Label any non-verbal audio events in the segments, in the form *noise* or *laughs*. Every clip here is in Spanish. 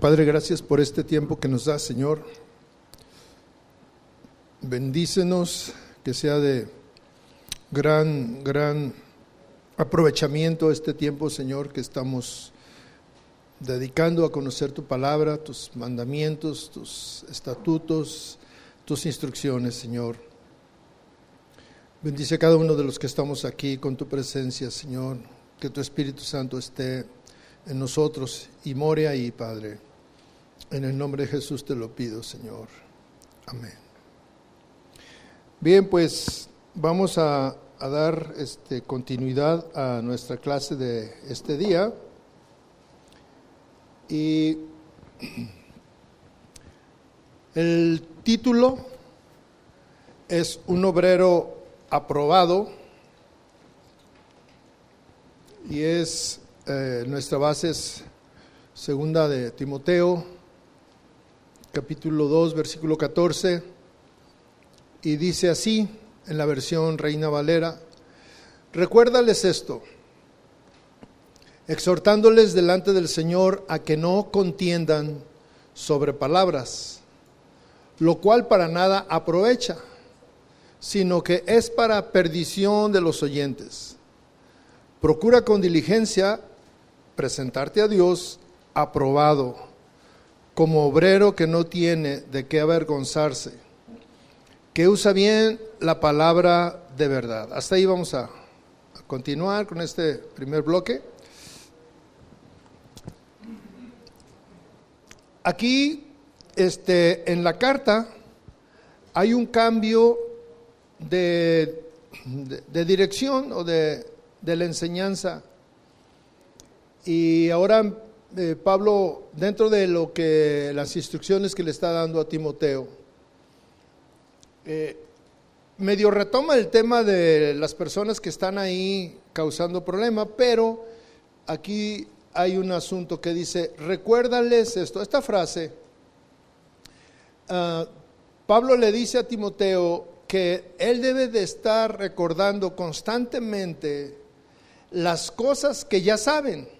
Padre, gracias por este tiempo que nos da, Señor. Bendícenos, que sea de gran, gran aprovechamiento este tiempo, Señor, que estamos dedicando a conocer tu palabra, tus mandamientos, tus estatutos, tus instrucciones, Señor. Bendice a cada uno de los que estamos aquí con tu presencia, Señor. Que tu Espíritu Santo esté en nosotros y more ahí, Padre. En el nombre de Jesús te lo pido, Señor. Amén. Bien, pues vamos a, a dar este, continuidad a nuestra clase de este día. Y *clears throat* el título es Un obrero aprobado y es eh, nuestra base es segunda de Timoteo, capítulo 2, versículo 14, y dice así en la versión Reina Valera, recuérdales esto exhortándoles delante del Señor a que no contiendan sobre palabras, lo cual para nada aprovecha, sino que es para perdición de los oyentes. Procura con diligencia presentarte a Dios aprobado, como obrero que no tiene de qué avergonzarse, que usa bien la palabra de verdad. Hasta ahí vamos a, continuar con este primer bloque. Aquí, este, en la carta, hay un cambio de, de, dirección o de, de, la enseñanza. Y ahora eh, Pablo, dentro de lo que las instrucciones que le está dando a Timoteo, eh, medio retoma el tema de las personas que están ahí causando problema, pero aquí hay un asunto que dice, recuérdales esto, esta frase, uh, Pablo le dice a Timoteo que él debe de estar recordando constantemente las cosas que ya saben,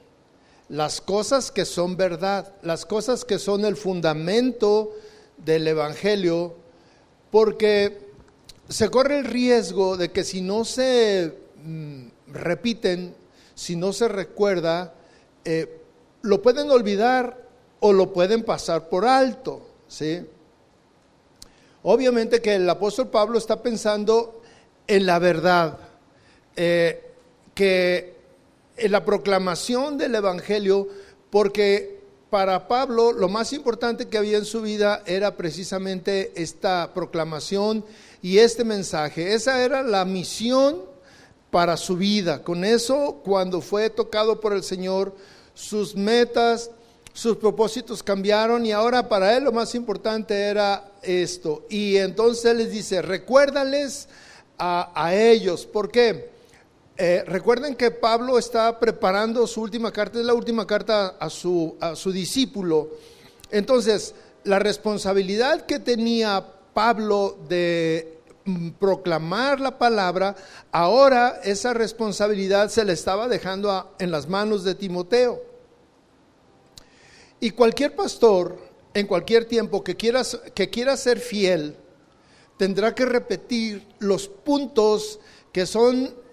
las cosas que son verdad, las cosas que son el fundamento del Evangelio, porque se corre el riesgo de que si no se mm, repiten, si no se recuerda, eh, lo pueden olvidar o lo pueden pasar por alto, ¿sí? Obviamente que el apóstol Pablo está pensando en la verdad, eh, que en la proclamación del Evangelio, porque para Pablo lo más importante que había en su vida era precisamente esta proclamación y este mensaje. Esa era la misión para su vida. Con eso, cuando fue tocado por el Señor, sus metas, sus propósitos cambiaron y ahora para él lo más importante era esto. Y entonces les dice, recuérdales a, ellos. ¿Por qué? Eh, recuerden que Pablo está preparando su última carta, es la última carta a su, discípulo. Entonces, la responsabilidad que tenía Pablo de mm, proclamar la palabra, ahora esa responsabilidad se le estaba dejando en las manos de Timoteo. Y cualquier pastor, en cualquier tiempo que quiera, que quiera ser fiel, tendrá que repetir los puntos que son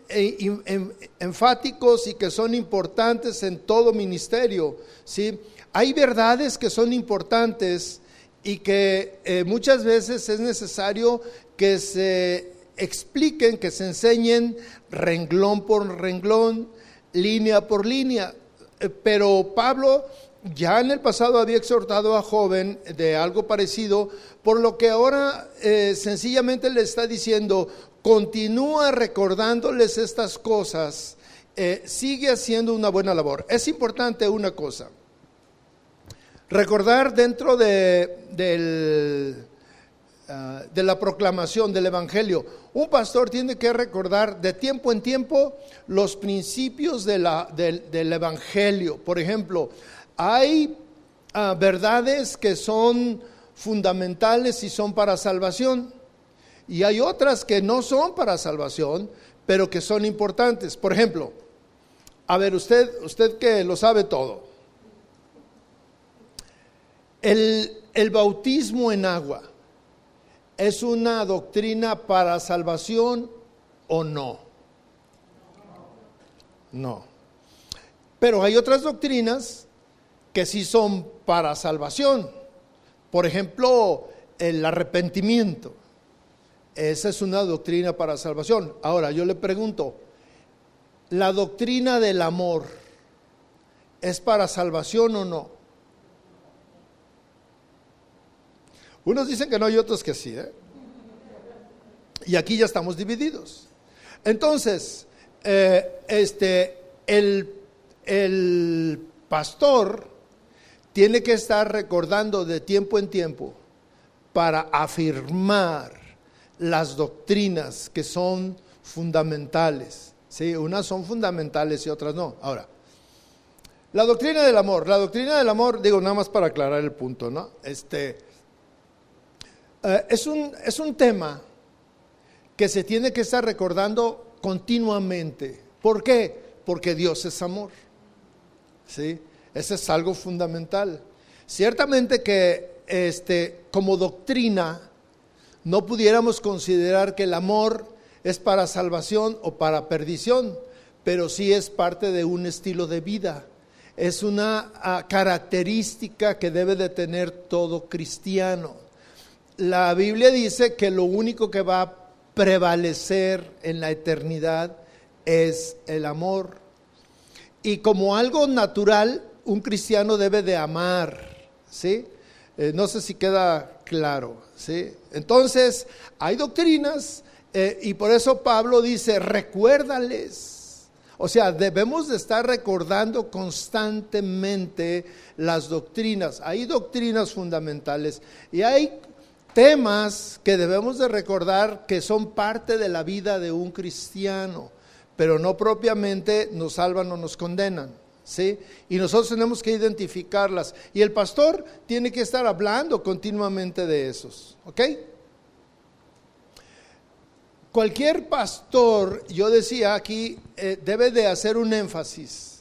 enfáticos y que son importantes en todo ministerio. ¿sí? Hay verdades que son importantes y que eh, muchas veces es necesario que se expliquen, que se enseñen renglón por renglón, línea por línea. Eh, pero Pablo ya en el pasado había exhortado a joven de algo parecido, por lo que ahora eh, sencillamente le está diciendo, continúa recordándoles estas cosas, eh, sigue haciendo una buena labor. Es importante una cosa, recordar dentro de, ah, de la proclamación del Evangelio, un pastor tiene que recordar de tiempo en tiempo los principios del, del Evangelio. Por ejemplo, hay ah, verdades que son fundamentales y son para salvación. Y hay otras que no son para salvación, pero que son importantes. Por ejemplo, a ver, usted, usted que lo sabe todo. El, el bautismo en agua es una doctrina para salvación o no? No. Pero hay otras doctrinas que sí son para salvación. Por ejemplo, el arrepentimiento. Esa es una doctrina para salvación. Ahora, yo le pregunto, ¿la doctrina del amor es para salvación o no? Unos dicen que no y otros que sí. ¿eh? Y aquí ya estamos divididos. Entonces, eh, este, el, el pastor tiene que estar recordando de tiempo en tiempo para afirmar las doctrinas que son fundamentales. ¿sí? Unas son fundamentales y otras no. Ahora, la doctrina del amor. La doctrina del amor, digo nada más para aclarar el punto, ¿no? Este, eh, es, un, es un tema que se tiene que estar recordando continuamente. ¿Por qué? Porque Dios es amor. ¿Sí? Ese es algo fundamental. Ciertamente que este, como doctrina no pudiéramos considerar que el amor es para salvación o para perdición, pero sí es parte de un estilo de vida. Es una ah, característica que debe de tener todo cristiano. La Biblia dice que lo único que va a prevalecer en la eternidad es el amor. Y como algo natural, un cristiano debe de amar, ¿sí? Eh, no sé si queda claro, Entonces, hay doctrinas eh, y por eso Pablo dice, recuérdales. O sea, debemos de estar recordando constantemente las doctrinas. Hay doctrinas fundamentales y hay temas que debemos de recordar que son parte de la vida de un cristiano, pero no propiamente nos salvan o nos condenan. ¿Sí? Y nosotros tenemos que identificarlas. Y el pastor tiene que estar hablando continuamente de esos. ¿Ok? Cualquier pastor, yo decía aquí, eh, debe de hacer un énfasis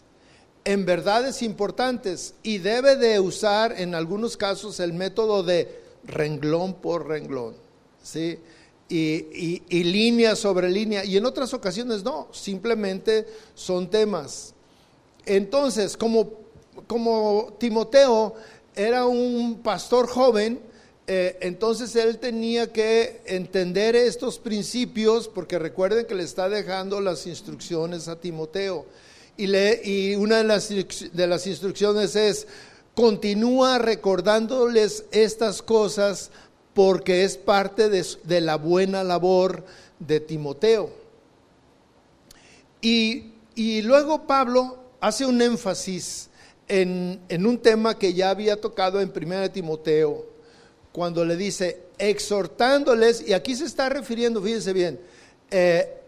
en verdades importantes y debe de usar en algunos casos el método de renglón por renglón, ¿sí? Y, y, línea sobre línea, y en otras ocasiones no, simplemente son temas. Entonces, como, como Timoteo era un pastor joven, eh, entonces él tenía que entender estos principios, porque recuerden que le está dejando las instrucciones a Timoteo. Y, y una de las, de las instrucciones es, continúa recordándoles estas cosas porque es parte de, la buena labor de Timoteo. Y, luego Pablo hace un énfasis en, un tema que ya había tocado en 1 Timoteo, cuando le dice, exhortándoles, y aquí se está refiriendo, fíjense bien, eh,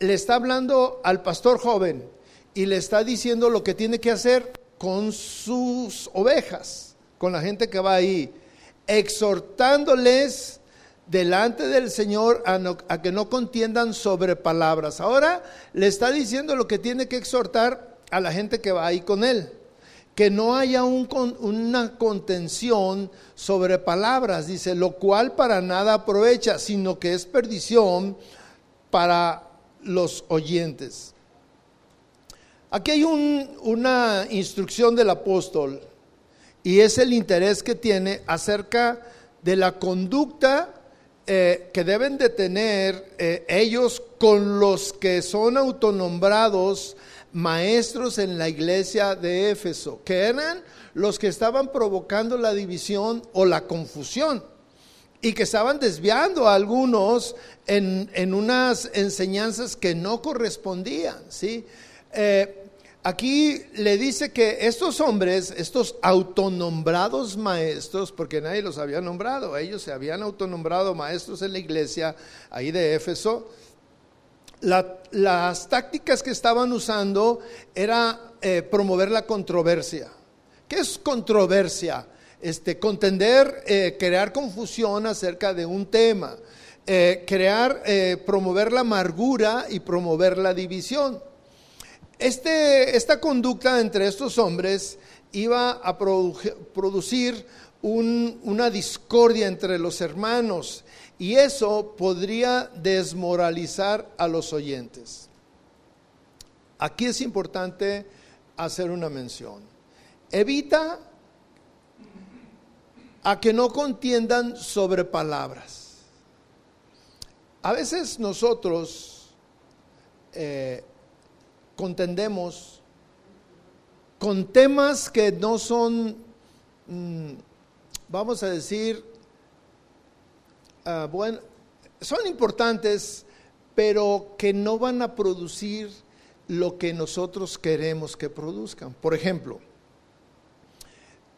le está hablando al pastor joven y le está diciendo lo que tiene que hacer con sus ovejas, con la gente que va ahí, exhortándoles delante del Señor a, que no contiendan sobre palabras. Ahora le está diciendo lo que tiene que exhortar a la gente que va ahí con él. Que no haya una contención sobre palabras, dice, lo cual para nada aprovecha, sino que es perdición para los oyentes. Aquí hay una instrucción del apóstol y es el interés que tiene acerca de la conducta eh, que deben de tener eh, ellos con los que son autonombrados maestros en la iglesia de Éfeso, que eran los que estaban provocando la división o la confusión y que estaban desviando a algunos en, unas enseñanzas que no correspondían, ¿sí? Eh, Aquí le dice que estos hombres, estos autonombrados maestros, porque nadie los había nombrado, ellos se habían autonombrado maestros en la iglesia ahí de Éfeso, las tácticas que estaban usando era eh, promover la controversia. ¿Qué es controversia? Este, contender, eh, crear confusión acerca de un tema, eh, crear, promover la amargura y promover la división. Este, esta conducta entre estos hombres iba a producir una discordia entre los hermanos y eso podría desmoralizar a los oyentes. Aquí es importante hacer una mención. Evita a que no contiendan sobre palabras. A veces nosotros eh, contendemos con temas que no son, mm, vamos a decir, ah, bueno, son importantes, pero que no van a producir lo que nosotros queremos que produzcan. Por ejemplo,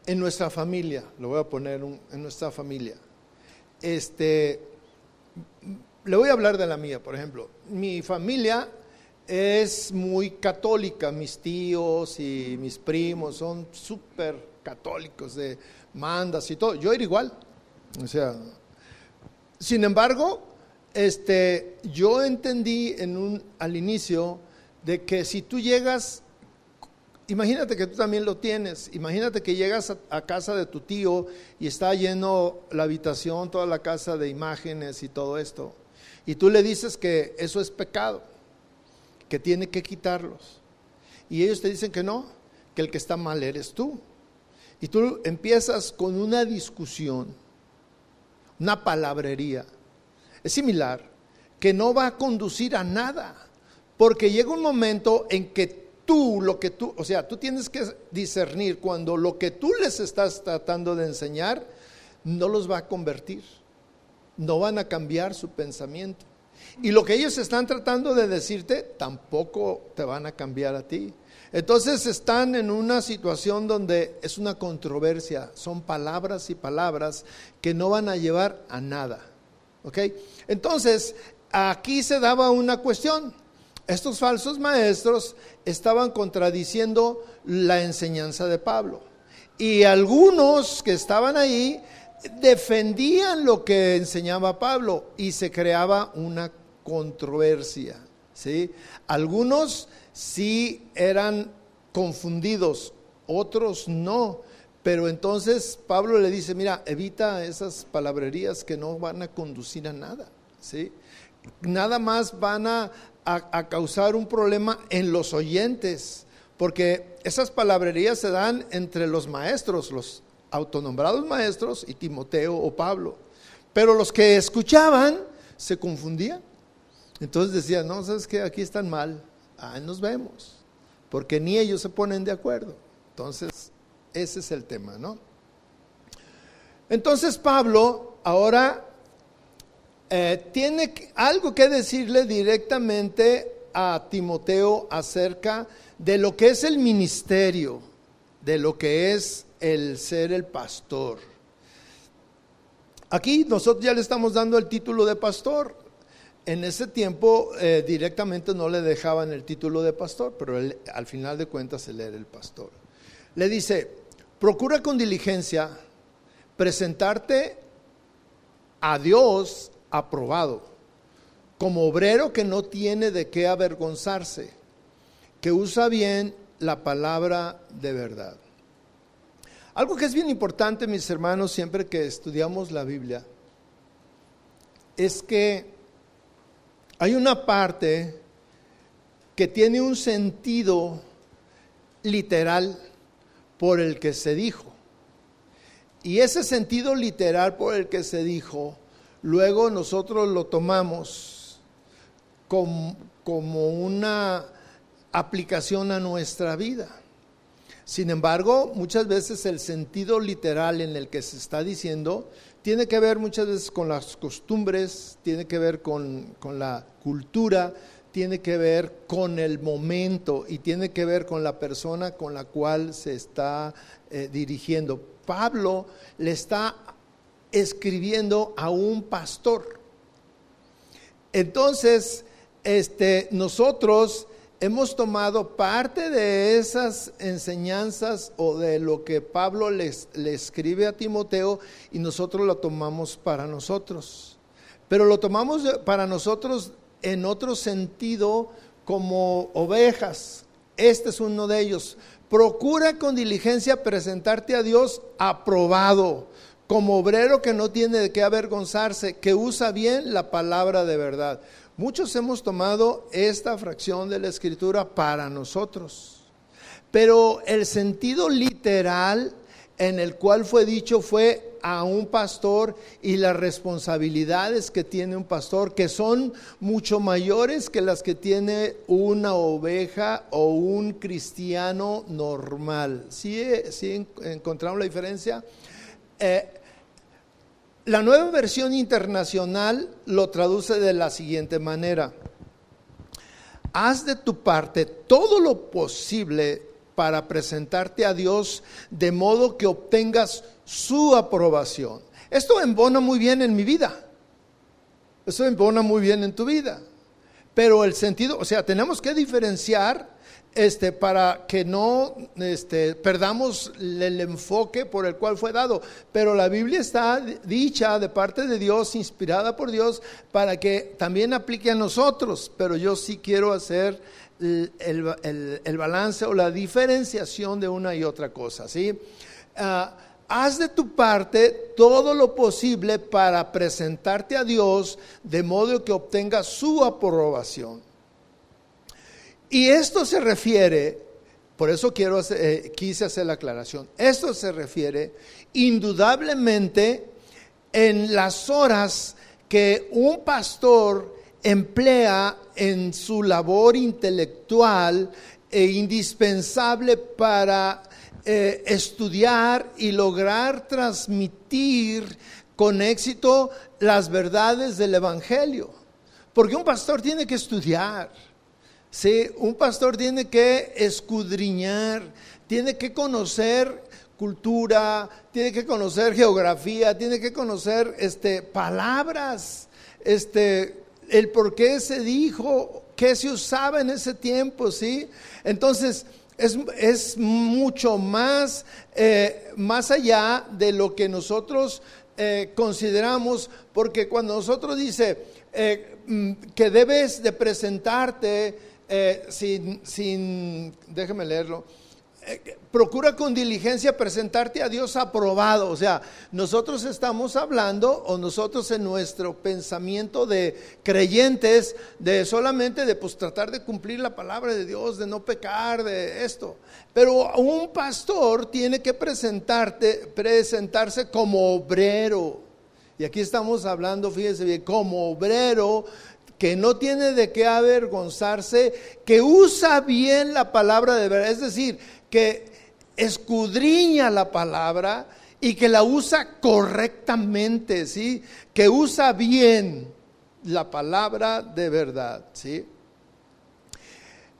en nuestra familia, lo voy a poner en nuestra familia, este, le voy a hablar de la mía, por ejemplo. Mi familia es muy católica, mis tíos y mis primos son súper católicos de mandas y todo. Yo era igual. O sea, sin embargo, este, yo entendí en un, al inicio de que si tú llegas, imagínate que tú también lo tienes, imagínate que llegas a, casa de tu tío y está lleno la habitación, toda la casa de imágenes y todo esto, y tú le dices que eso es pecado, que tiene que quitarlos, y ellos te dicen que no, que el que está mal eres tú, y tú empiezas con una discusión, una palabrería, es similar, que no va a conducir a nada porque llega un momento en que tú, lo que tú, o sea, tú tienes que discernir cuando lo que tú les estás tratando de enseñar no los va a convertir, no van a cambiar su pensamiento. Y lo que ellos están tratando de decirte tampoco te van a cambiar a ti. Entonces están en una situación donde es una controversia, son palabras y palabras que no van a llevar a nada. ¿Ok? Entonces, aquí se daba una cuestión. Estos falsos maestros estaban contradiciendo la enseñanza de Pablo. Y algunos que estaban ahí defendían lo que enseñaba Pablo y se creaba una controversia. ¿sí? Algunos sí eran confundidos, otros no. Pero entonces Pablo le dice, mira, evita esas palabrerías que no van a conducir a nada. ¿sí? Nada más van a, a, causar un problema en los oyentes, porque esas palabrerías se dan entre los maestros, los autonombrados maestros y Timoteo o Pablo. Pero los que escuchaban se confundían. Entonces decían, no, sabes que aquí están mal, ahí nos vemos, porque ni ellos se ponen de acuerdo. Entonces, ese es el tema, ¿no? Entonces Pablo ahora eh, tiene algo que decirle directamente a Timoteo acerca de lo que es el ministerio, de lo que es el ser el pastor. Aquí nosotros ya le estamos dando el título de pastor. En ese tiempo eh, directamente no le dejaban el título de pastor, pero él, al final de cuentas él era el pastor. Le dice, procura con diligencia presentarte a Dios aprobado, como obrero que no tiene de qué avergonzarse, que usa bien la palabra de verdad. Algo que es bien importante, mis hermanos, siempre que estudiamos la Biblia, es que hay una parte que tiene un sentido literal por el que se dijo. Y ese sentido literal por el que se dijo luego nosotros lo tomamos como, una aplicación a nuestra vida. Sin embargo, muchas veces el sentido literal en el que se está diciendo tiene que ver muchas veces con las costumbres, tiene que ver con, la cultura, tiene que ver con el momento y tiene que ver con la persona con la cual se está eh, dirigiendo. Pablo le está escribiendo a un pastor. Entonces, este, nosotros hemos tomado parte de esas enseñanzas o de lo que Pablo le escribe a Timoteo y nosotros lo tomamos para nosotros. Pero lo tomamos para nosotros en otro sentido como ovejas. Este es uno de ellos procura con diligencia presentarte a Dios aprobado, como obrero que no tiene de qué avergonzarse, que usa bien la palabra de verdad. Muchos hemos tomado esta fracción de la escritura para nosotros, pero el sentido literal en el cual fue dicho fue a un pastor y las responsabilidades que tiene un pastor, que son mucho mayores que las que tiene una oveja o un cristiano normal. ¿Sí, sí encontramos la diferencia? Eh, la nueva versión internacional lo traduce de la siguiente manera. Haz de tu parte todo lo posible para presentarte a Dios de modo que obtengas su aprobación. Esto embona muy bien en mi vida. Esto embona muy bien en tu vida. Pero el sentido, o sea, tenemos que diferenciar este, para que no este, perdamos el enfoque por el cual fue dado. Pero la Biblia está dicha de parte de Dios, inspirada por Dios, para que también aplique a nosotros. Pero yo sí quiero hacer el, balance o la diferenciación de una y otra cosa. ¿sí? Ah, haz de tu parte todo lo posible para presentarte a Dios de modo que obtengas su aprobación. Y esto se refiere, por eso quiero eh, quise hacer la aclaración, esto se refiere indudablemente en las horas que un pastor emplea en su labor intelectual e indispensable para eh, estudiar y lograr transmitir con éxito las verdades del Evangelio. Porque un pastor tiene que estudiar, ¿sí? un pastor tiene que escudriñar, tiene que conocer cultura, tiene que conocer geografía, tiene que conocer este, palabras, este, el por qué se dijo, qué se usaba en ese tiempo, ¿sí? Entonces, es, mucho más, eh, más allá de lo que nosotros eh, consideramos, porque cuando nosotros dice eh, mm, que debes de presentarte sin, sin, déjeme leerlo, procura con diligencia presentarte a Dios aprobado. O sea, nosotros estamos hablando, o nosotros en nuestro pensamiento de creyentes, de solamente de pues tratar de cumplir la palabra de Dios, de no pecar, de esto. Pero un pastor tiene que presentarte, presentarse como obrero. Y aquí estamos hablando, fíjese bien, como obrero que no tiene de qué avergonzarse, que usa bien la palabra de verdad. Es decir, que escudriña la palabra y que la usa correctamente, ¿sí? Que usa bien la palabra de verdad, ¿sí?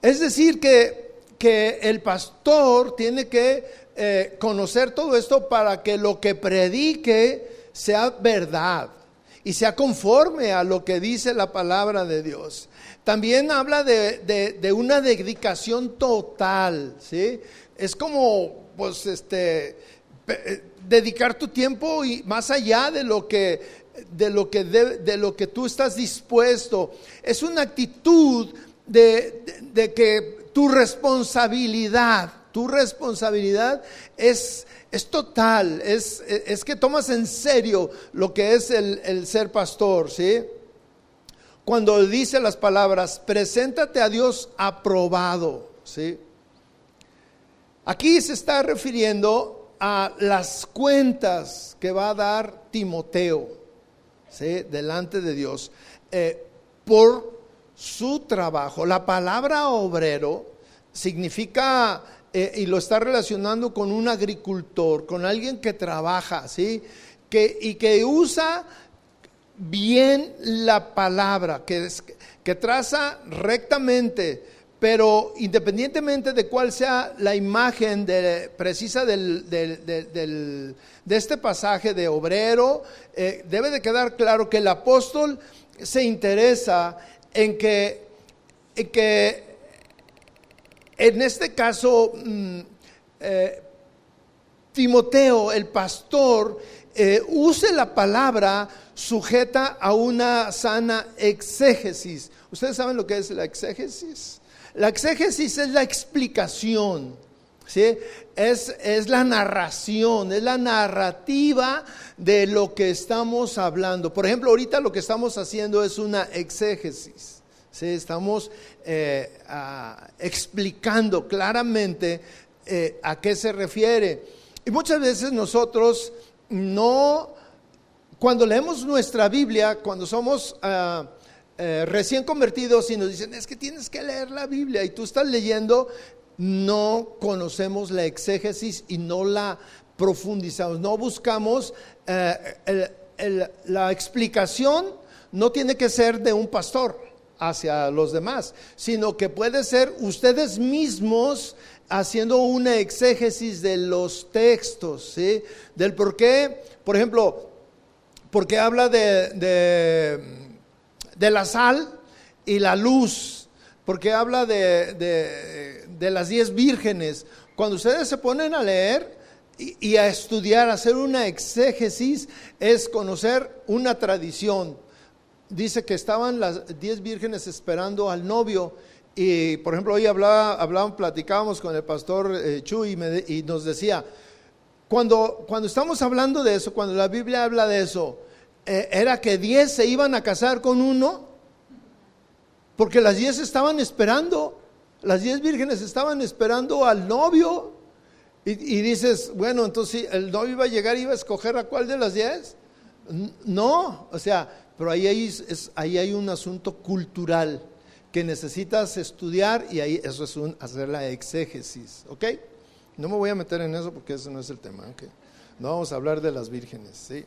Es decir, que, que el pastor tiene que eh, conocer todo esto para que lo que predique sea verdad y sea conforme a lo que dice la palabra de Dios. También habla de, de una dedicación total, ¿sí? es como, pues, este, eh, dedicar tu tiempo y más allá de lo que de lo que de, lo que tú estás dispuesto. Es una actitud de, que tu responsabilidad, tu responsabilidad es, es total, es, es, que tomas en serio lo que es el, el ser pastor, ¿sí? Cuando dice las palabras, preséntate a Dios aprobado, ¿sí? Aquí se está refiriendo a las cuentas que va a dar Timoteo delante de Dios eh, por su trabajo. La palabra obrero significa, eh, y lo está relacionando con un agricultor, con alguien que trabaja, ¿sí? Que, y que usa bien la palabra, que, que traza rectamente pero independientemente de cuál sea la imagen precisa de este pasaje de obrero, eh, debe de quedar claro que el apóstol se interesa en que, en, que, en este caso mm, eh, Timoteo, el pastor, eh, use la palabra sujeta a una sana exégesis. ¿Ustedes saben lo que es la exégesis? La exégesis es la explicación, ¿sí? Es, es la narración, es la narrativa de lo que estamos hablando. Por ejemplo, ahorita lo que estamos haciendo es una exégesis. ¿sí? Estamos eh, explicando claramente eh, a qué se refiere. Y muchas veces nosotros no, cuando leemos nuestra Biblia, cuando somos ah, eh, recién convertidos y nos dicen, es que tienes que leer la Biblia y tú estás leyendo, no conocemos la exégesis y no la profundizamos, no buscamos la explicación, no tiene que ser de un pastor hacia los demás, sino que puede ser ustedes mismos haciendo una exégesis de los textos, ¿sí? Del por qué, por ejemplo, porque habla de, de, de la sal y la luz, porque habla de, de las diez vírgenes. Cuando ustedes se ponen a leer y, a estudiar, hacer una exégesis, es conocer una tradición. Dice que estaban las diez vírgenes esperando al novio. Y por ejemplo, hoy hablaba, hablaban, platicábamos con el pastor eh, Chuy y, nos decía, cuando, cuando estamos hablando de eso, cuando la Biblia habla de eso, eh, era que diez se iban a casar con uno, porque las diez estaban esperando. Las diez vírgenes estaban esperando al novio. Y, dices, bueno, entonces el novio iba a llegar y iba a escoger a cuál de las diez. No, o sea, pero ahí hay, ahí hay un asunto cultural que necesitas estudiar y ahí eso es hacer la exégesis, ¿ok? No me voy a meter en eso porque ese no es el tema, ¿ok? No vamos a hablar de las vírgenes, ¿sí?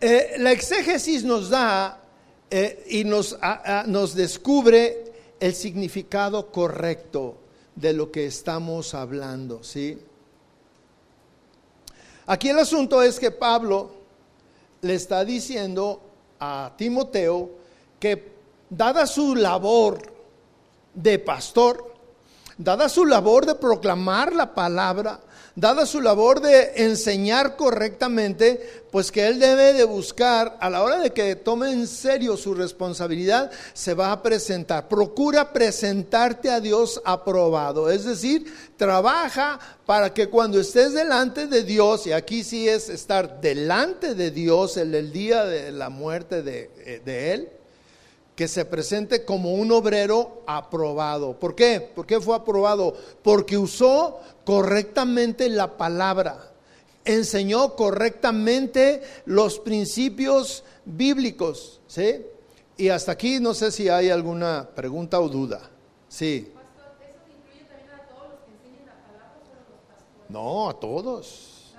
Eh, la exégesis nos da eh, y nos, nos descubre el significado correcto de lo que estamos hablando, ¿sí? Aquí el asunto es que Pablo le está diciendo a Timoteo que dada su labor de pastor, dada su labor de proclamar la palabra, dada su labor de enseñar correctamente, pues que él debe de buscar, a la hora de que tome en serio su responsabilidad, se va a presentar. Procura presentarte a Dios aprobado, es decir, trabaja para que cuando estés delante de Dios, y aquí sí es estar delante de Dios en el día de la muerte de, eh, de Él, que se presente como un obrero aprobado. ¿Por qué? ¿Por qué fue aprobado? Porque usó correctamente la palabra, enseñó correctamente los principios bíblicos, ¿sí? Y hasta aquí no sé si hay alguna pregunta o duda. Sí. No, a todos.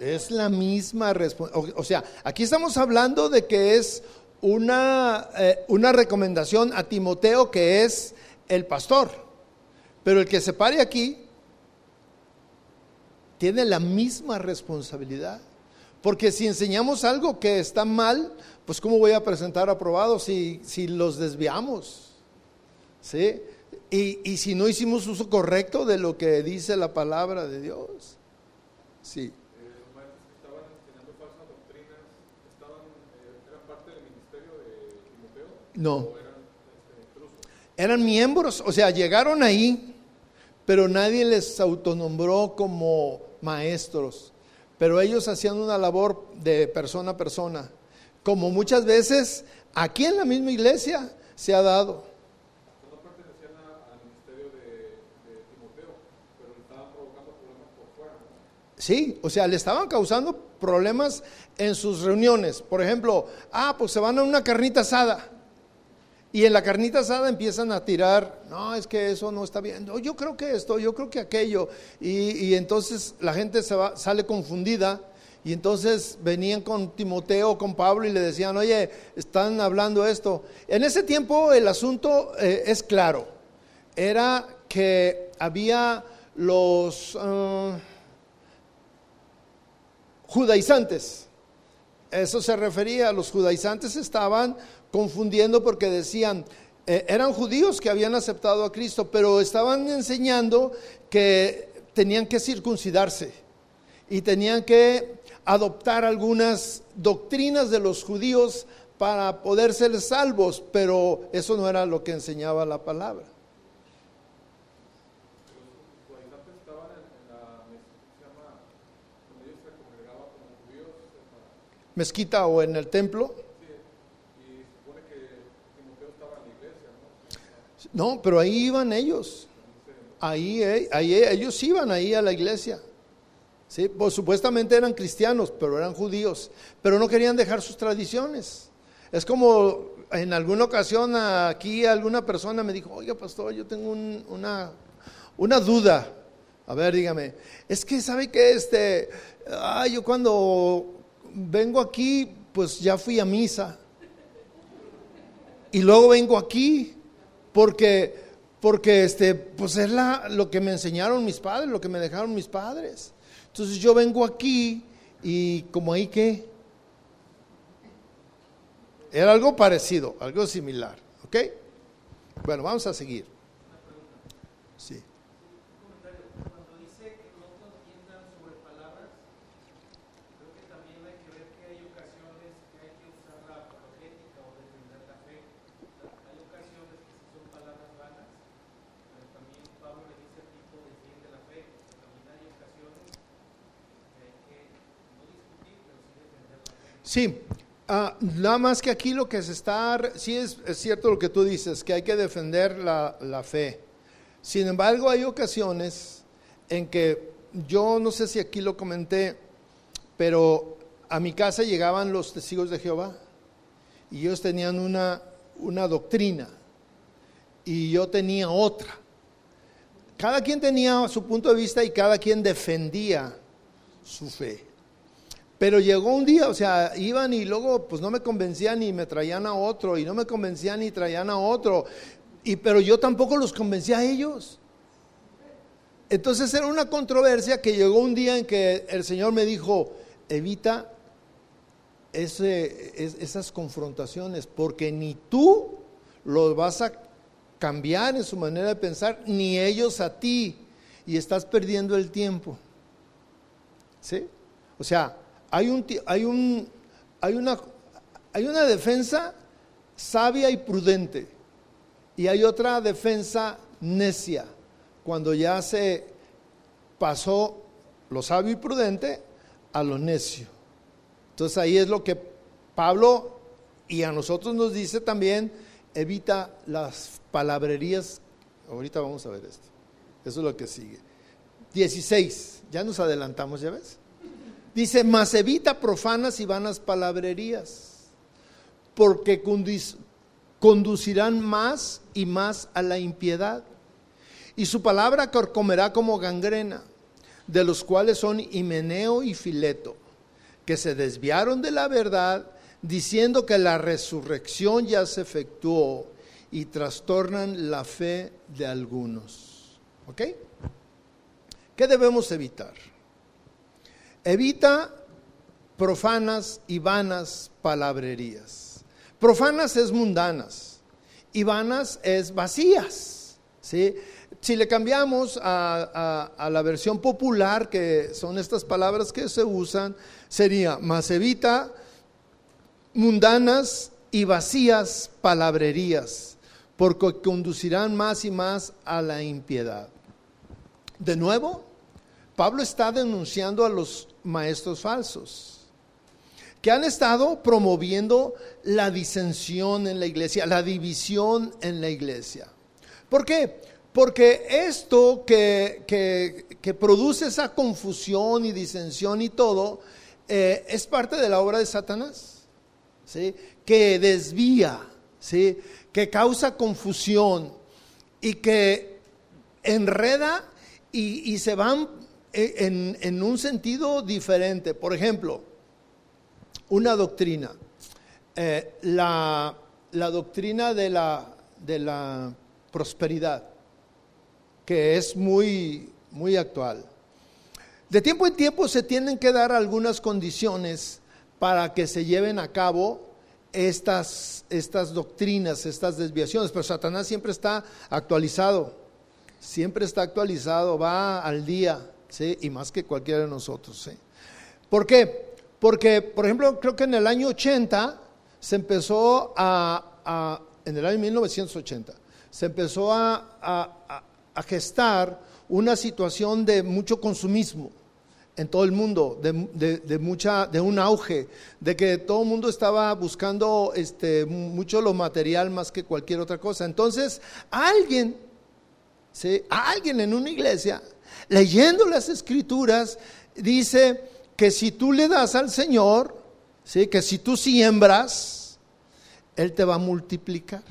Es la misma responsabilidad. O sea, aquí estamos hablando de que es una, eh, una recomendación a Timoteo que es el pastor. Pero el que se pare aquí tiene la misma responsabilidad. Porque si enseñamos algo que está mal, pues ¿cómo voy a presentar aprobado si, si los desviamos? ¿Sí? Y, y, si no hicimos uso correcto de lo que dice la palabra de Dios. Sí. No. Eran miembros, o sea, llegaron ahí, pero nadie les autonombró como maestros. Pero ellos hacían una labor de persona a persona, como muchas veces aquí en la misma iglesia se ha dado. No pertenecían al ministerio de, Timoteo, pero estaban provocando problemas por fuera. Sí, o sea, le estaban causando problemas en sus reuniones. Por ejemplo, ah, pues se van a una carnita asada. Y en la carnita asada empiezan a tirar, no, es que eso no está bien, yo creo que esto, yo creo que aquello. Y, entonces la gente se va, sale confundida. Y entonces venían con Timoteo, con Pablo y le decían, oye, están hablando esto. En ese tiempo el asunto eh, es claro. Era que había los ah, judaizantes. Eso se refería, los judaizantes estaban confundiendo porque decían, eh, eran judíos que habían aceptado a Cristo, pero estaban enseñando que tenían que circuncidarse y tenían que adoptar algunas doctrinas de los judíos para poder ser salvos, pero eso no era lo que enseñaba la palabra. mezquita o en el templo. No, pero ahí iban ellos. Ahí, eh, ahí eh, ellos iban ahí a la iglesia. Sí, pues supuestamente eran cristianos, pero eran judíos, pero no querían dejar sus tradiciones. Es como en alguna ocasión aquí alguna persona me dijo, oiga pastor, yo tengo una, una duda. A ver, dígame, es que sabe que este, yo cuando vengo aquí, pues ya fui a misa. Y luego vengo aquí porque, porque este, pues es la, lo que me enseñaron mis padres, lo que me dejaron mis padres. Entonces yo vengo aquí y como ahí que era algo parecido, algo similar, ¿ok? Bueno, vamos a seguir. Sí. Sí, ah, nada más que aquí lo que se está, sí es, cierto lo que tú dices, que hay que defender la, la fe. Sin embargo, hay ocasiones en que yo no sé si aquí lo comenté, pero a mi casa llegaban los testigos de Jehová y ellos tenían una, una doctrina y yo tenía otra. Cada quien tenía su punto de vista y cada quien defendía su fe. Pero llegó un día, o sea, iban y luego pues no me convencían y me traían a otro y no me convencían y traían a otro. Y pero yo tampoco los convencía a ellos. Entonces era una controversia que llegó un día en que el Señor me dijo, evita ese, esas confrontaciones, porque ni tú los vas a cambiar en su manera de pensar, ni ellos a ti, y estás perdiendo el tiempo. ¿Sí? O sea, hay, un, hay, un, hay, una, una defensa sabia y prudente y hay otra defensa necia, cuando ya se pasó lo sabio y prudente a lo necio. Entonces ahí es lo que Pablo y a nosotros nos dice también, evita las palabrerías. Ahorita vamos a ver esto. Eso es lo que sigue. 16, ya nos adelantamos, ¿ya ves? Dice, mas evita profanas y vanas palabrerías, porque conducirán más y más a la impiedad. Y su palabra comerá como gangrena, de los cuales son Himeneo y Fileto, que se desviaron de la verdad, diciendo que la resurrección ya se efectuó y trastornan la fe de algunos. ¿Ok? ¿Qué debemos evitar? Evita profanas y vanas palabrerías. Profanas es mundanas y vanas es vacías. ¿sí? Si le cambiamos a, la versión popular, que son estas palabras que se usan, sería más evita mundanas y vacías palabrerías, porque conducirán más y más a la impiedad. De nuevo, Pablo está denunciando a los maestros falsos que han estado promoviendo la disensión en la iglesia, la división en la iglesia. ¿Por qué? Porque esto que, que, produce esa confusión y disensión y todo, eh, es parte de la obra de Satanás, ¿sí? que desvía, ¿sí? que causa confusión y que enreda y, y se van e, en, un sentido diferente. Por ejemplo, una doctrina, eh, la, doctrina de la, de la prosperidad, que es muy, muy actual. De tiempo en tiempo se tienen que dar algunas condiciones para que se lleven a cabo estas, estas doctrinas, estas desviaciones, pero Satanás siempre está actualizado, siempre está actualizado, va al día. ¿Sí? y más que cualquiera de nosotros. ¿sí? ¿Por qué? Porque, por ejemplo, creo que en el año 80 se empezó a, en el año 1980, se empezó a, a gestar una situación de mucho consumismo en todo el mundo, de, mucha, de un auge, de que todo el mundo estaba buscando este, mucho lo material más que cualquier otra cosa. Entonces, alguien, ¿sí? alguien en una iglesia, leyendo las escrituras, dice que si tú le das al Señor, ¿sí? que si tú siembras, Él te va a multiplicar.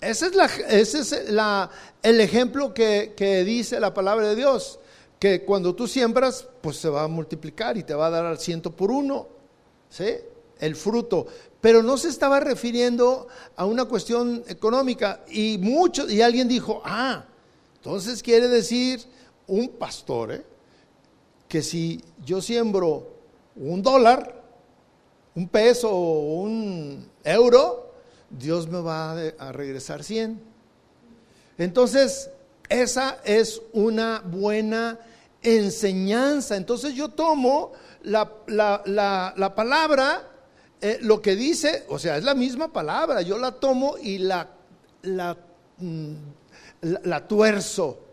Ese es, la, ese es la, el ejemplo que, que dice la palabra de Dios que cuando tú siembras, pues se va a multiplicar y te va a dar al ciento por uno, ¿sí? El fruto. Pero no se estaba refiriendo a una cuestión económica. Y mucho, y alguien dijo, ah, entonces quiere decir un pastor, ¿eh? que si yo siembro un dólar, un peso o un euro, Dios me va a regresar 100. Entonces, esa es una buena enseñanza. Entonces yo tomo la, palabra, eh, lo que dice, o sea, es la misma palabra, yo la tomo y la, la, mm, la tuerzo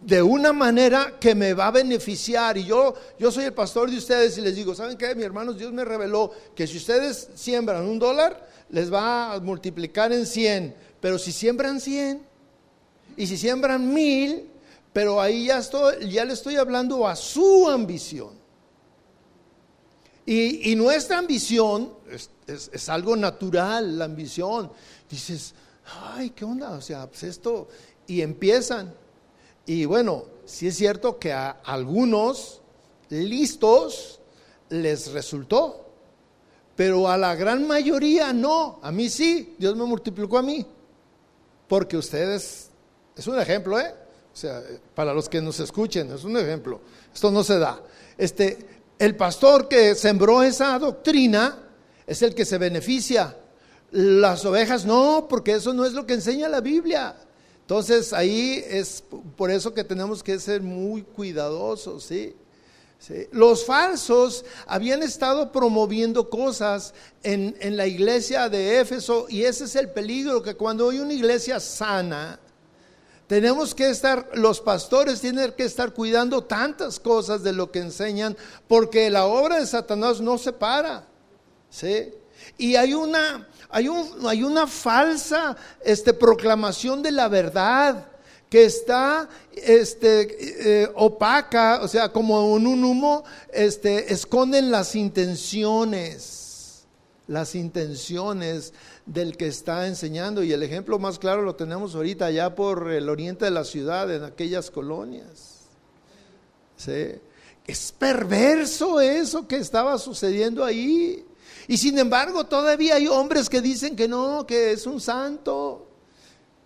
de una manera que me va a beneficiar. Y yo, yo soy el pastor de ustedes y les digo, ¿saben qué, mi hermanos? Dios me reveló que si ustedes siembran un dólar, les va a multiplicar en 100. Pero si siembran 100 y si siembran mil, pero ahí ya, estoy, ya le estoy hablando a su ambición. Y, nuestra ambición es, algo natural, la ambición. Dices, ay, ¿qué onda? O sea, pues esto, y empiezan. Y bueno, sí es cierto que a algunos listos les resultó, pero a la gran mayoría no. A mí sí, Dios me multiplicó a mí. Porque ustedes, es un ejemplo, ¿eh? O sea, para los que nos escuchen, es un ejemplo. Esto no se da. Este, el pastor que sembró esa doctrina es el que se beneficia. Las ovejas no, porque eso no es lo que enseña la Biblia. Entonces ahí es por eso que tenemos que ser muy cuidadosos, ¿sí? Los falsos habían estado promoviendo cosas en, en la iglesia de Éfeso y ese es el peligro, que cuando hay una iglesia sana, tenemos que estar, los pastores tienen que estar cuidando tantas cosas de lo que enseñan, porque la obra de Satanás no se para. ¿sí? Y hay una, hay, un, hay una falsa este, proclamación de la verdad que está este, eh, opaca, o sea, como en un humo, este, esconden las intenciones, las intenciones del que está enseñando. Y el ejemplo más claro lo tenemos ahorita allá por el oriente de la ciudad, en aquellas colonias. Es perverso eso que estaba sucediendo ahí. Y sin embargo, todavía hay hombres que dicen que no, que es un santo.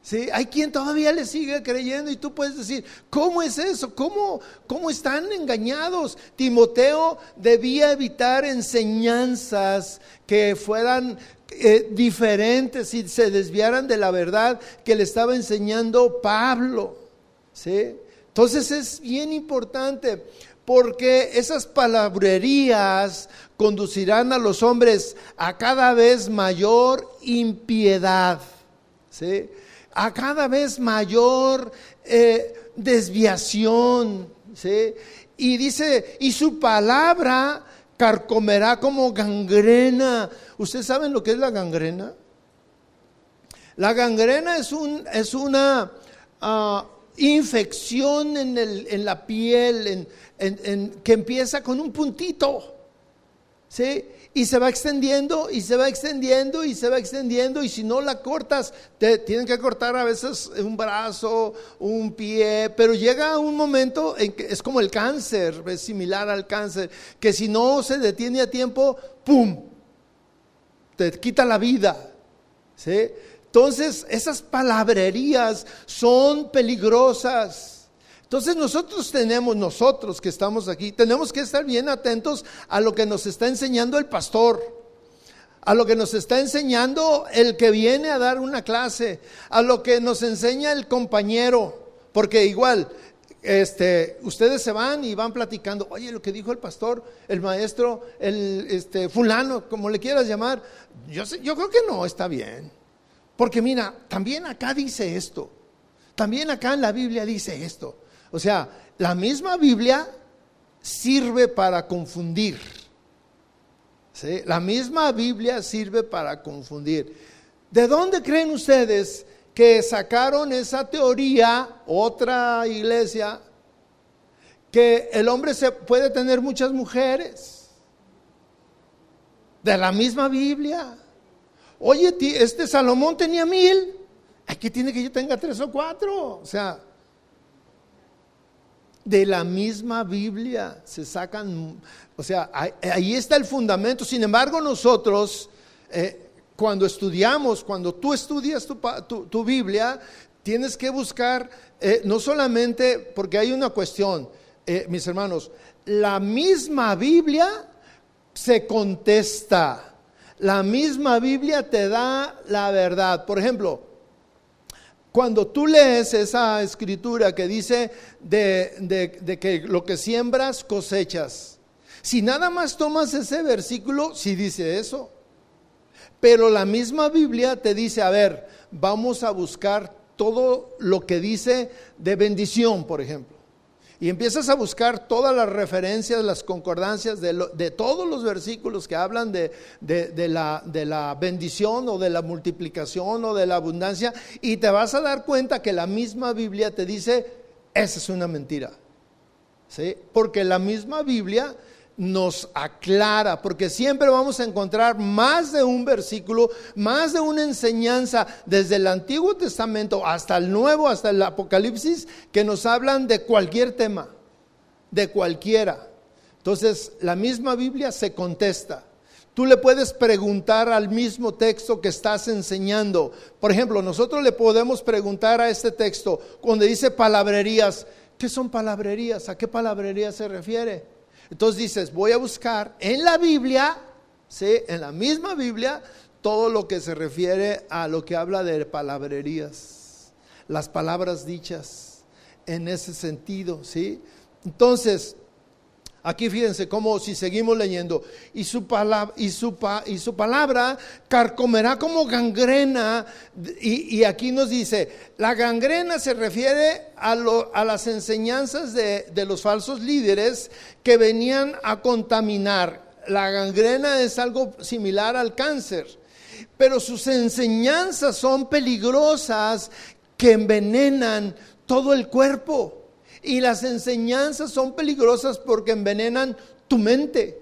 ¿Sí? Hay quien todavía le sigue creyendo y tú puedes decir, ¿cómo es eso? ¿Cómo, ¿Cómo están engañados? Timoteo debía evitar enseñanzas que fueran eh, diferentes y se desviaran de la verdad que le estaba enseñando Pablo. ¿sí? Entonces es bien importante porque esas palabrerías conducirán a los hombres a cada vez mayor impiedad, ¿sí? a cada vez mayor eh, desviación. ¿sí? Y dice, y su palabra carcomerá como gangrena. ¿Ustedes saben lo que es la gangrena? La gangrena es, un, es una ah, infección en, el, en, la piel que empieza con un puntito. ¿sí? y se va extendiendo y se va extendiendo y se va extendiendo y si no la cortas, te tienen que cortar a veces un brazo, un pie, pero llega un momento en que es como el cáncer, es similar al cáncer, que si no se detiene a tiempo, ¡pum! Te quita la vida. ¿sí? Entonces, esas palabrerías son peligrosas. Entonces nosotros tenemos, nosotros que estamos aquí, tenemos que estar bien atentos a lo que nos está enseñando el pastor, a lo que nos está enseñando el que viene a dar una clase, a lo que nos enseña el compañero, porque igual, este, ustedes se van y van platicando, oye, lo que dijo el pastor, el maestro, el este, fulano, como le quieras llamar, yo, sé, yo creo que no está bien. Porque mira, también acá dice esto, también acá en la Biblia dice esto. O sea, la misma Biblia sirve para confundir. La misma Biblia sirve para confundir. ¿De dónde creen ustedes que sacaron esa teoría, otra iglesia, que el hombre se puede tener muchas mujeres? De la misma Biblia. Oye, este Salomón tenía mil. Aquí tiene que yo tenga tres o cuatro. O sea, de la misma Biblia se sacan, o sea, ahí, está el fundamento. Sin embargo, nosotros, eh, cuando estudiamos, cuando tú estudias tu, Biblia, tienes que buscar, eh, no solamente, porque hay una cuestión, eh, mis hermanos, la misma Biblia se contesta. La misma Biblia te da la verdad. Por ejemplo, cuando tú lees esa escritura que dice de, que lo que siembras cosechas, si nada más tomas ese versículo, sí dice eso. Pero la misma Biblia te dice, a ver, vamos a buscar todo lo que dice de bendición, por ejemplo y empiezas a buscar todas las referencias, las concordancias de, todos los versículos que hablan de, la, de la bendición o de la multiplicación o de la abundancia, y te vas a dar cuenta que la misma Biblia te dice, esa es una mentira. ¿Sí? Porque la misma Biblia nos aclara, porque siempre vamos a encontrar más de un versículo, más de una enseñanza desde el Antiguo Testamento hasta el Nuevo, hasta el Apocalipsis, que nos hablan de cualquier tema, de cualquiera. Entonces, la misma Biblia se contesta. Tú le puedes preguntar al mismo texto que estás enseñando. Por ejemplo, nosotros le podemos preguntar a este texto, cuando dice palabrerías, ¿qué son palabrerías? ¿A qué palabrerías se refiere? Entonces dices, voy a buscar en la Biblia, ¿sí? en la misma Biblia, todo lo que se refiere a lo que habla de palabrerías, las palabras dichas en ese sentido, ¿sí? Entonces, Aquí fíjense cómo si seguimos leyendo, y su, palabra, y su, y su palabra carcomerá como gangrena, y, aquí nos dice, la gangrena se refiere a, a las enseñanzas de los falsos líderes que venían a contaminar. La gangrena es algo similar al cáncer, pero sus enseñanzas son peligrosas que envenenan todo el cuerpo. Y las enseñanzas son peligrosas porque envenenan tu mente.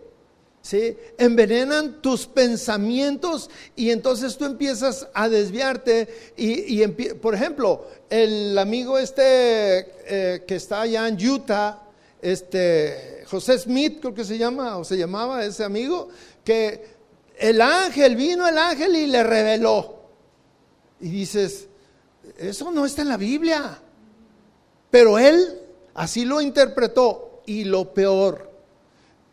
¿Sí? Envenenan tus pensamientos y entonces tú empiezas a desviarte y, por ejemplo, el amigo este eh, que está allá en Utah, este José Smith creo que se llama o se llamaba ese amigo, que el ángel vino el ángel y le reveló. Y dices, eso no está en la Biblia. Pero él Así lo interpretó y lo peor.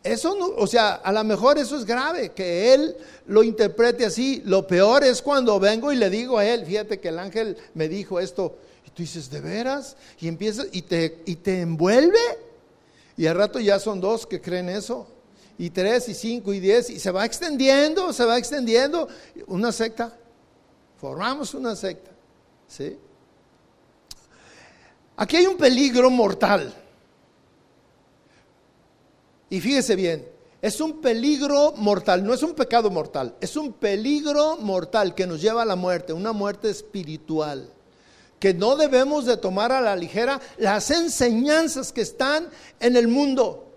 Eso no, o sea, a lo mejor eso es grave, que él lo interprete así. Lo peor es cuando vengo y le digo a él, fíjate que el ángel me dijo esto. Y tú dices, ¿de veras? Y empiezas y te, y te envuelve. Y al rato ya son dos que creen eso. Y tres, y cinco, y diez. Y se va extendiendo, se va extendiendo. Una secta. Formamos una secta. ¿Sí? Aquí hay un peligro mortal. Y fíjese bien, es un peligro mortal, no es un pecado mortal, es un peligro mortal que nos lleva a la muerte, una muerte espiritual, que no debemos de tomar a la ligera las enseñanzas que están en el mundo,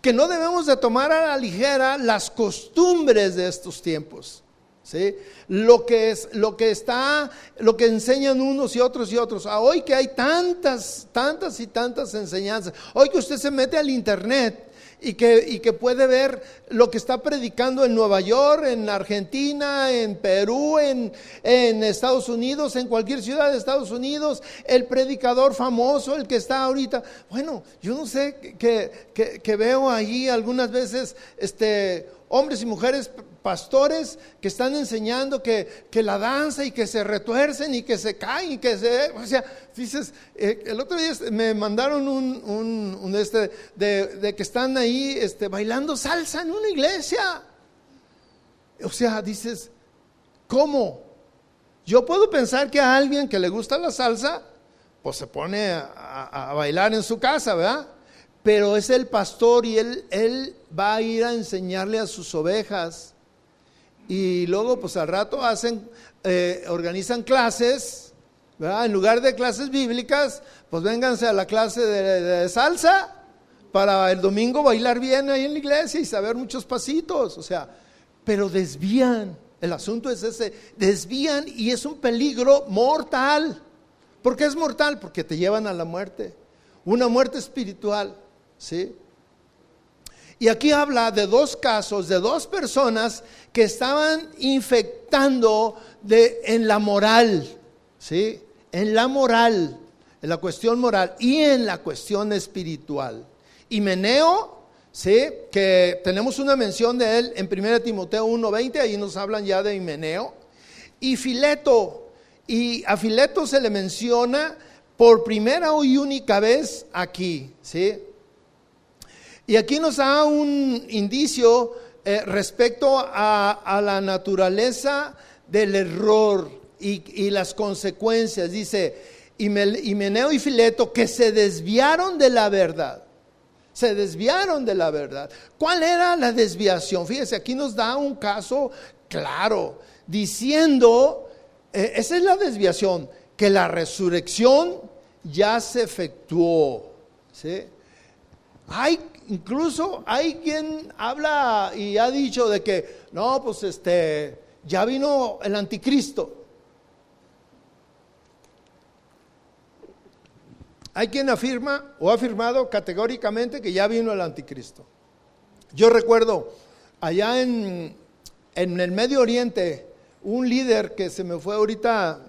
que no debemos de tomar a la ligera las costumbres de estos tiempos. ¿Sí? Lo que es, lo que está, lo que enseñan unos y otros y otros. A hoy que hay tantas, tantas y tantas enseñanzas. Hoy que usted se mete al internet y que, y que puede ver lo que está predicando en Nueva York, en Argentina, en Perú, en, en, Estados Unidos, en cualquier ciudad de Estados Unidos, el predicador famoso, el que está ahorita. Bueno, yo no sé que, que, que veo ahí algunas veces este, hombres y mujeres pastores que están enseñando que, la danza y que se retuercen y que se caen y que se... O sea, dices, eh, el otro día me mandaron un, un, este, de, que están ahí este, bailando salsa en una iglesia. O sea, dices, ¿cómo? Yo puedo pensar que a alguien que le gusta la salsa, pues se pone a, a bailar en su casa, ¿verdad? Pero es el pastor y él, él va a ir a enseñarle a sus ovejas. Y luego, pues al rato hacen, eh, organizan clases, ¿verdad? En lugar de clases bíblicas, pues vénganse a la clase de, salsa para el domingo bailar bien ahí en la iglesia y saber muchos pasitos. O sea, pero desvían. El asunto es ese, desvían y es un peligro mortal. ¿Por qué es mortal? Porque te llevan a la muerte, una muerte espiritual. ¿sí? Y aquí habla de dos casos, de dos personas que estaban infectando en la moral, ¿sí? En la moral, en la cuestión moral y en la cuestión espiritual. Y Meneo, ¿sí? Que tenemos una mención de él en 1 Timoteo 1.20, ahí nos hablan ya de Himeneo. Y Fileto, y a Fileto se le menciona por primera y única vez aquí, ¿sí? Y aquí nos da un indicio eh, respecto a, la naturaleza del error y, las consecuencias. Dice, y Meneo y Fileto que se desviaron de la verdad. Se desviaron de la verdad. ¿Cuál era la desviación? Fíjese, aquí nos da un caso claro, diciendo, eh, esa es la desviación, que la resurrección ya se efectuó. ¿sí? Hay incluso hay quien habla y ha dicho de que no, pues este ya vino el anticristo. Hay quien afirma o ha afirmado categóricamente que ya vino el anticristo. Yo recuerdo allá en, en el Medio Oriente un líder que se me fue ahorita,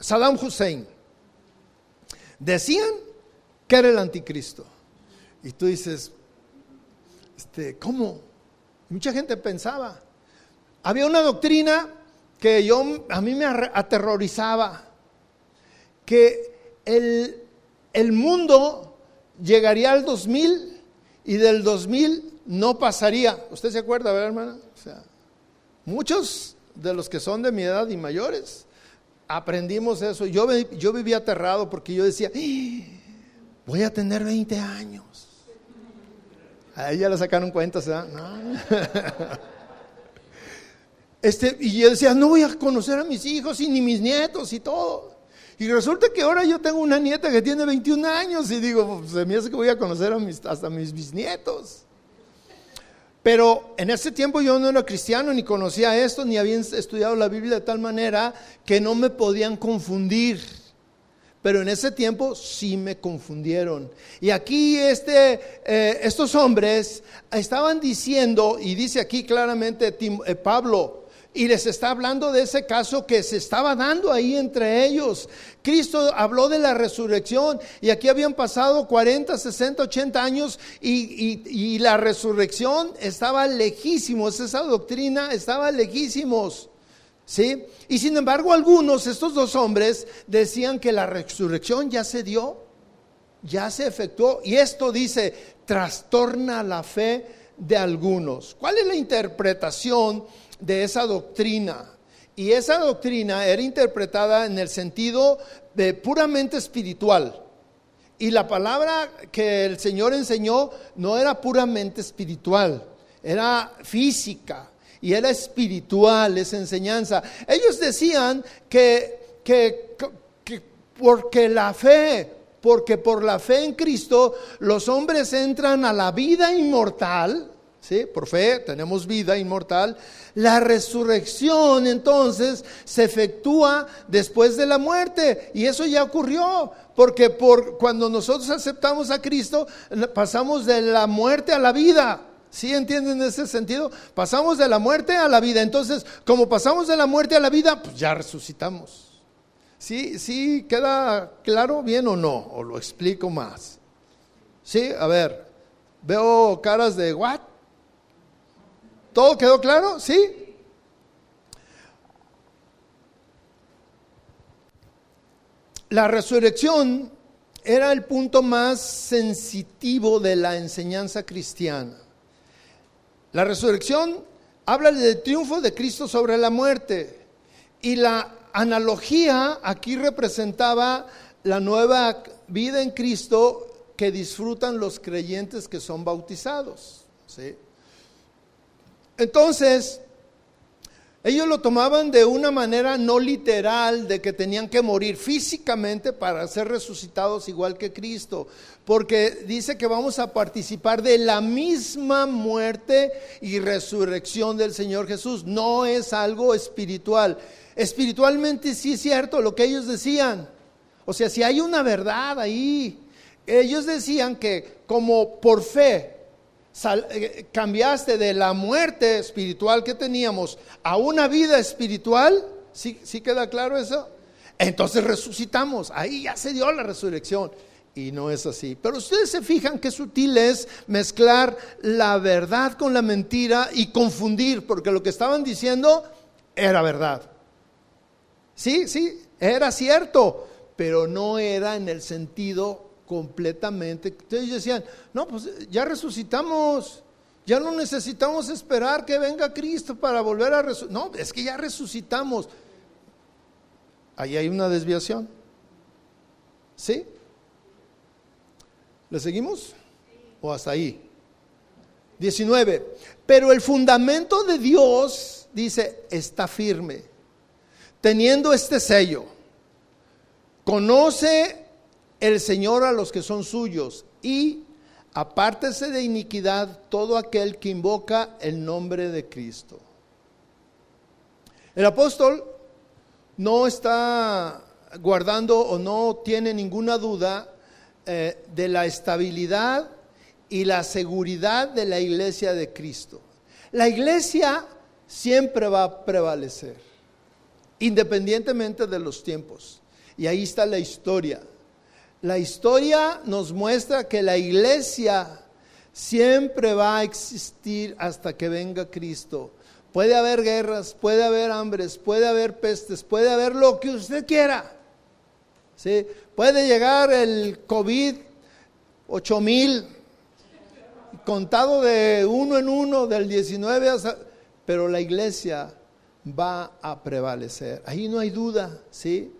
Saddam Hussein, decían que era el anticristo. Y tú dices, este, ¿cómo? Mucha gente pensaba. Había una doctrina que yo, a mí me aterrorizaba, que el, el mundo llegaría al 2000 y del 2000 no pasaría. ¿Usted se acuerda, verdad, hermana? O sea, muchos de los que son de mi edad y mayores aprendimos eso. Yo, yo vivía aterrado porque yo decía, ¡Ah! voy a tener 20 años. A ella le sacaron cuentas, ¿verdad? *laughs* Este, y yo decía, no voy a conocer a mis hijos y ni mis nietos y todo. Y resulta que ahora yo tengo una nieta que tiene 21 años y digo, se me hace que voy a conocer a mis, hasta mis bisnietos. Pero en ese tiempo yo no era cristiano, ni conocía esto, ni había estudiado la Biblia de tal manera que no me podían confundir. Pero en ese tiempo sí me confundieron. Y aquí este, eh, estos hombres estaban diciendo, y dice aquí claramente eh, Pablo, y les está hablando de ese caso que se estaba dando ahí entre ellos. Cristo habló de la resurrección y aquí habían pasado 40, 60, 80 años y, y la resurrección estaba lejísimos, esa doctrina estaba lejísimos. ¿Sí? Y sin embargo, algunos, estos dos hombres, decían que la resurrección ya se dio, ya se efectuó. Y esto dice, trastorna la fe de algunos. ¿Cuál es la interpretación de esa doctrina? Y esa doctrina era interpretada en el sentido de puramente espiritual. Y la palabra que el Señor enseñó no era puramente espiritual, era física, y era espiritual esa enseñanza. Ellos decían que, que, porque la fe, porque por la fe en Cristo los hombres entran a la vida inmortal, ¿sí? Por fe tenemos vida inmortal. La resurrección entonces se efectúa después de la muerte y eso ya ocurrió, porque por cuando nosotros aceptamos a Cristo pasamos de la muerte a la vida. ¿Sí entienden ese sentido? Pasamos de la muerte a la vida. Entonces, como pasamos de la muerte a la vida, pues ya resucitamos. ¿Sí, sí queda claro bien o no? ¿O lo explico más? Sí, a ver, veo caras de what? ¿Todo quedó claro? ¿Sí? La resurrección era el punto más sensitivo de la enseñanza cristiana. La resurrección habla del triunfo de Cristo sobre la muerte y la analogía aquí representaba la nueva vida en Cristo que disfrutan los creyentes que son bautizados. ¿sí? Entonces, ellos lo tomaban de una manera no literal, de que tenían que morir físicamente para ser resucitados igual que Cristo, porque dice que vamos a participar de la misma muerte y resurrección del Señor Jesús. No es algo espiritual. Espiritualmente sí es cierto lo que ellos decían. O sea, si hay una verdad ahí, ellos decían que como por fe eh, cambiaste de la muerte espiritual que teníamos a una vida espiritual, ¿sí, ¿sí queda claro eso? Entonces resucitamos, ahí ya se dio la resurrección. Y no es así. Pero ustedes se fijan qué sutil es mezclar la verdad con la mentira y confundir, porque lo que estaban diciendo era verdad. Sí, sí, era cierto, pero no era en el sentido completamente. Entonces decían, no, pues ya resucitamos, ya no necesitamos esperar que venga Cristo para volver a resucitar. No, es que ya resucitamos. Ahí hay una desviación. ¿Sí? ¿Le seguimos? ¿O hasta ahí? 19. Pero el fundamento de Dios, dice, está firme, teniendo este sello. Conoce el Señor a los que son suyos y apártese de iniquidad todo aquel que invoca el nombre de Cristo. El apóstol no está guardando o no tiene ninguna duda eh, de la estabilidad y la seguridad de la iglesia de Cristo. La iglesia siempre va a prevalecer, independientemente de los tiempos. Y ahí está la historia. La historia nos muestra que la iglesia siempre va a existir hasta que venga Cristo. Puede haber guerras, puede haber hambres, puede haber pestes, puede haber lo que usted quiera. ¿Sí? Puede llegar el COVID 8000, contado de uno en uno, del 19 hasta... Pero la iglesia va a prevalecer. Ahí no hay duda, ¿sí?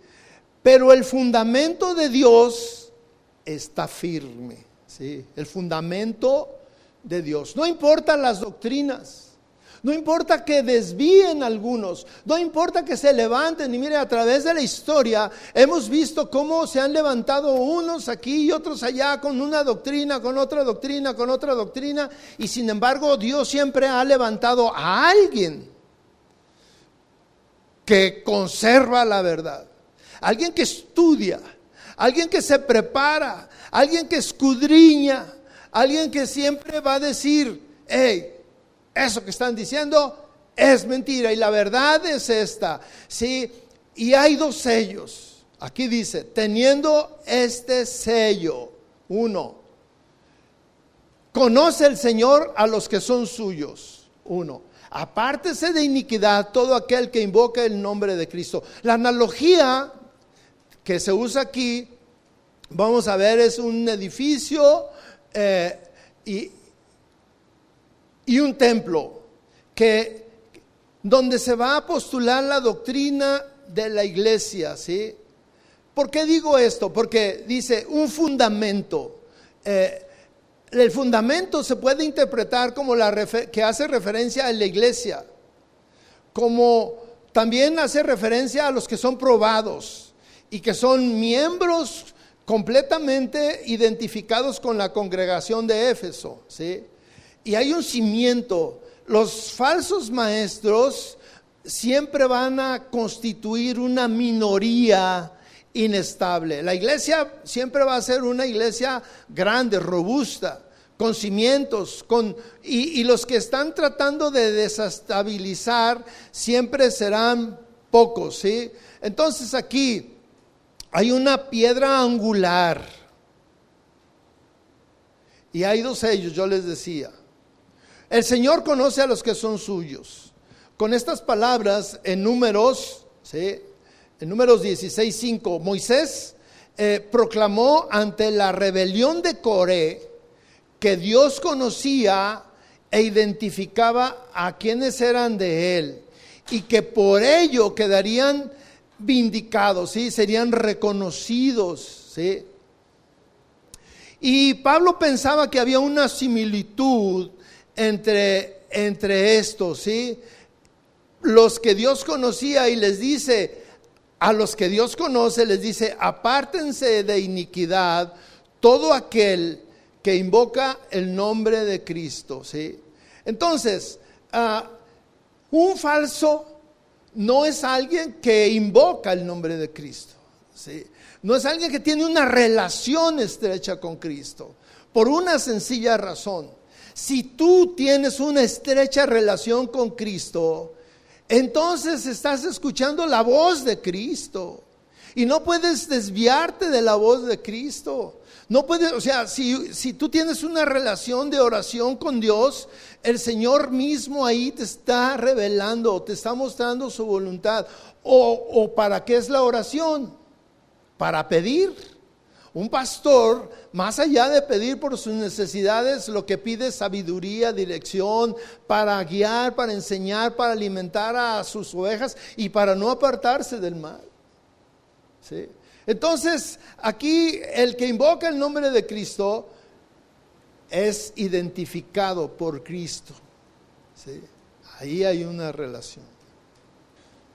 Pero el fundamento de Dios está firme, ¿sí? El fundamento de Dios. No importa las doctrinas. No importa que desvíen algunos, no importa que se levanten. Y mire, a través de la historia hemos visto cómo se han levantado unos aquí y otros allá con una doctrina, con otra doctrina, con otra doctrina. Y sin embargo Dios siempre ha levantado a alguien que conserva la verdad alguien que estudia, alguien que se prepara, alguien que escudriña, alguien que siempre va a decir, hey, eso que están diciendo es mentira y la verdad es esta. Sí, y hay dos sellos. Aquí dice, teniendo este sello, uno, conoce el Señor a los que son suyos, uno. Apártese de iniquidad todo aquel que invoca el nombre de Cristo. La analogía que se usa aquí, vamos a ver, es un edificio eh, y, y un templo que donde se va a postular la doctrina de la iglesia, ¿sí? ¿Por qué digo esto? Porque dice un fundamento. Eh, el fundamento se puede interpretar como la que hace referencia a la iglesia, como también hace referencia a los que son probados y que son miembros completamente identificados con la congregación de Éfeso. ¿sí? Y hay un cimiento. Los falsos maestros siempre van a constituir una minoría inestable. La iglesia siempre va a ser una iglesia grande, robusta, con cimientos, con, y, los que están tratando de desestabilizar siempre serán pocos. ¿sí? Entonces aquí hay una piedra angular. Y hay dos sellos, yo les decía. El Señor conoce a los que son suyos. Con estas palabras en números, ¿sí? en números 16, 5, Moisés eh, proclamó ante la rebelión de Coré que Dios conocía e identificaba a quienes eran de él y que por ello quedarían vindicados, ¿sí? serían reconocidos. ¿sí? Y Pablo pensaba que había una similitud entre, entre estos, ¿sí? Los que Dios conocía y les dice, a los que Dios conoce les dice, apártense de iniquidad todo aquel que invoca el nombre de Cristo, ¿sí? Entonces, ah, un falso no es alguien que invoca el nombre de Cristo, ¿sí? No es alguien que tiene una relación estrecha con Cristo, por una sencilla razón. Si tú tienes una estrecha relación con Cristo, entonces estás escuchando la voz de Cristo. Y no puedes desviarte de la voz de Cristo. No puedes, o sea, si, si, tú tienes una relación de oración con Dios, el Señor mismo ahí te está revelando, te está mostrando su voluntad. O, o para qué es la oración? para pedir. Un pastor, más allá de pedir por sus necesidades, lo que pide es sabiduría, dirección, para guiar, para enseñar, para alimentar a sus ovejas y para no apartarse del mal. Entonces, aquí el que invoca el nombre de Cristo es identificado por Cristo. Ahí hay una relación.